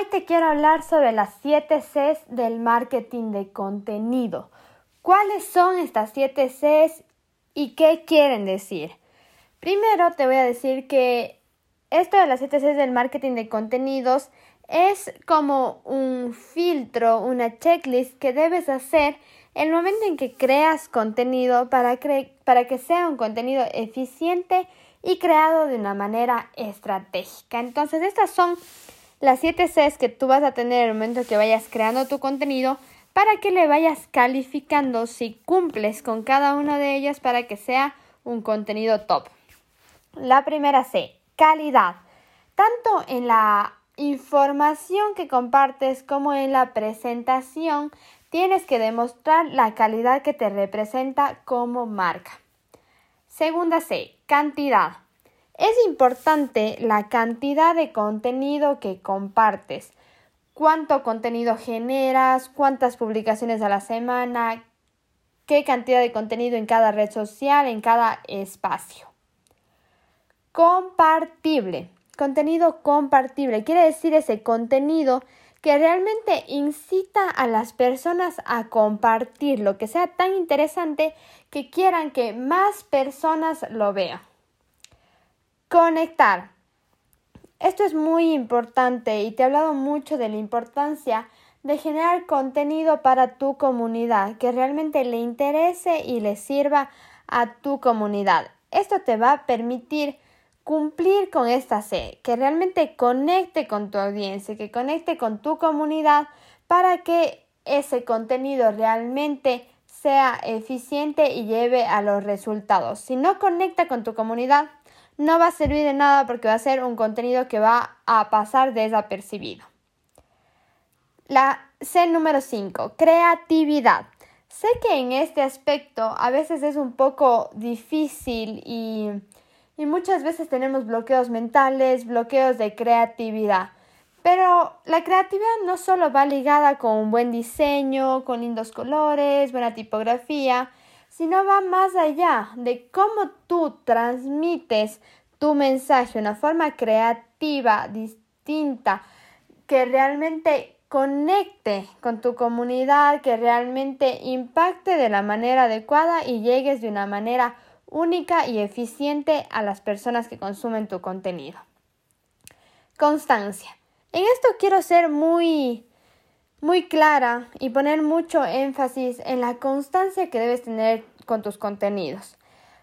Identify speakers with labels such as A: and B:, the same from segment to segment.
A: Hoy te quiero hablar sobre las 7 Cs del marketing de contenido. ¿Cuáles son estas 7 Cs y qué quieren decir? Primero te voy a decir que esto de las 7 Cs del marketing de contenidos es como un filtro, una checklist que debes hacer el momento en que creas contenido para, para que sea un contenido eficiente y creado de una manera estratégica. Entonces, estas son las 7 Cs que tú vas a tener en el momento que vayas creando tu contenido para que le vayas calificando si cumples con cada una de ellas para que sea un contenido top. La primera C, calidad. Tanto en la información que compartes como en la presentación tienes que demostrar la calidad que te representa como marca. Segunda C, cantidad. Es importante la cantidad de contenido que compartes, cuánto contenido generas, cuántas publicaciones a la semana, qué cantidad de contenido en cada red social, en cada espacio. Compartible. Contenido compartible quiere decir ese contenido que realmente incita a las personas a compartir lo que sea tan interesante que quieran que más personas lo vean. Conectar. Esto es muy importante y te he hablado mucho de la importancia de generar contenido para tu comunidad que realmente le interese y le sirva a tu comunidad. Esto te va a permitir cumplir con esta C, que realmente conecte con tu audiencia, que conecte con tu comunidad para que ese contenido realmente sea eficiente y lleve a los resultados. Si no conecta con tu comunidad, no va a servir de nada porque va a ser un contenido que va a pasar desapercibido. La C número 5, creatividad. Sé que en este aspecto a veces es un poco difícil y, y muchas veces tenemos bloqueos mentales, bloqueos de creatividad. Pero la creatividad no solo va ligada con un buen diseño, con lindos colores, buena tipografía, sino va más allá de cómo tú transmites tu mensaje de una forma creativa, distinta, que realmente conecte con tu comunidad, que realmente impacte de la manera adecuada y llegues de una manera única y eficiente a las personas que consumen tu contenido. Constancia. En esto quiero ser muy muy clara y poner mucho énfasis en la constancia que debes tener con tus contenidos.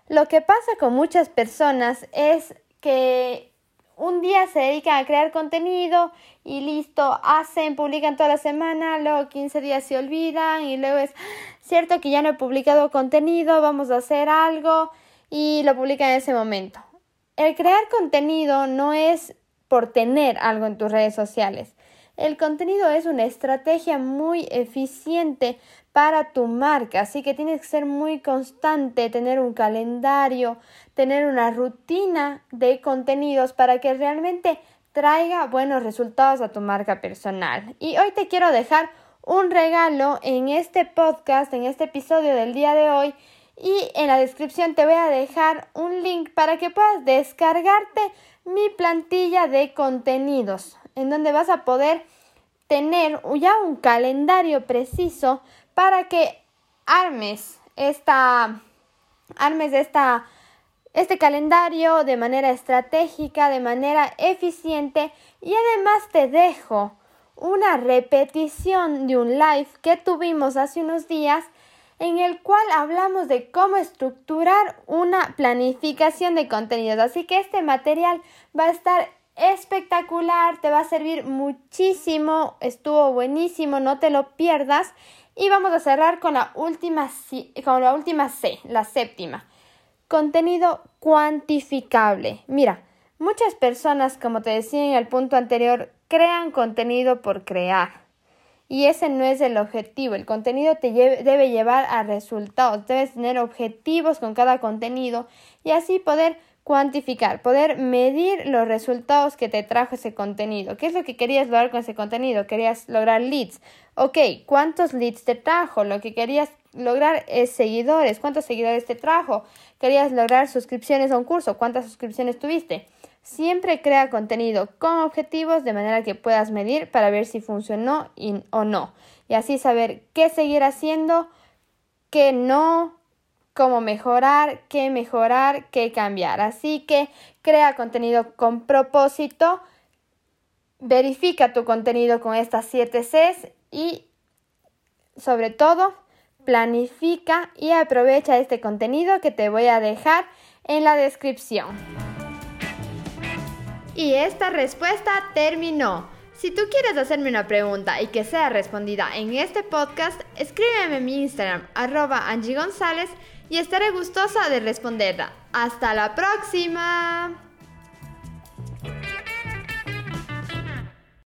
A: Lo que pasa con muchas personas es que un día se dedican a crear contenido y listo, hacen, publican toda la semana, luego 15 días se olvidan y luego es cierto que ya no he publicado contenido, vamos a hacer algo y lo publican en ese momento. El crear contenido no es por tener algo en tus redes sociales. El contenido es una estrategia muy eficiente para tu marca, así que tienes que ser muy constante, tener un calendario, tener una rutina de contenidos para que realmente traiga buenos resultados a tu marca personal. Y hoy te quiero dejar un regalo en este podcast, en este episodio del día de hoy. Y en la descripción te voy a dejar un link para que puedas descargarte mi plantilla de contenidos en donde vas a poder tener ya un calendario preciso para que armes esta armes esta este calendario de manera estratégica, de manera eficiente y además te dejo una repetición de un live que tuvimos hace unos días en el cual hablamos de cómo estructurar una planificación de contenidos. Así que este material va a estar espectacular, te va a servir muchísimo, estuvo buenísimo, no te lo pierdas. Y vamos a cerrar con la última, con la última C, la séptima. Contenido cuantificable. Mira, muchas personas, como te decía en el punto anterior, crean contenido por crear. y ese no es el objetivo. El contenido te debe llevar a resultados, debes tener objetivos con cada contenido y así poder cuantificar, poder medir los resultados que te trajo ese contenido. ¿Qué es lo que querías lograr con ese contenido? Querías lograr leads. Ok, ¿cuántos leads te trajo? Lo que querías lograr es seguidores. ¿Cuántos seguidores te trajo? Querías lograr suscripciones a un curso. ¿Cuántas suscripciones tuviste? Siempre crea contenido con objetivos de manera que puedas medir para ver si funcionó o no. Y así saber qué seguir haciendo, qué no, cómo mejorar, qué mejorar, qué cambiar. Así que crea contenido con propósito, verifica tu contenido con estas 7 Cs y sobre todo planifica y aprovecha este contenido que te voy a dejar en la descripción. Y esta respuesta terminó. Si tú quieres hacerme una pregunta y que sea respondida en este podcast, escríbeme en mi Instagram, arroba Angie González, y estaré gustosa de responderla. ¡Hasta la próxima!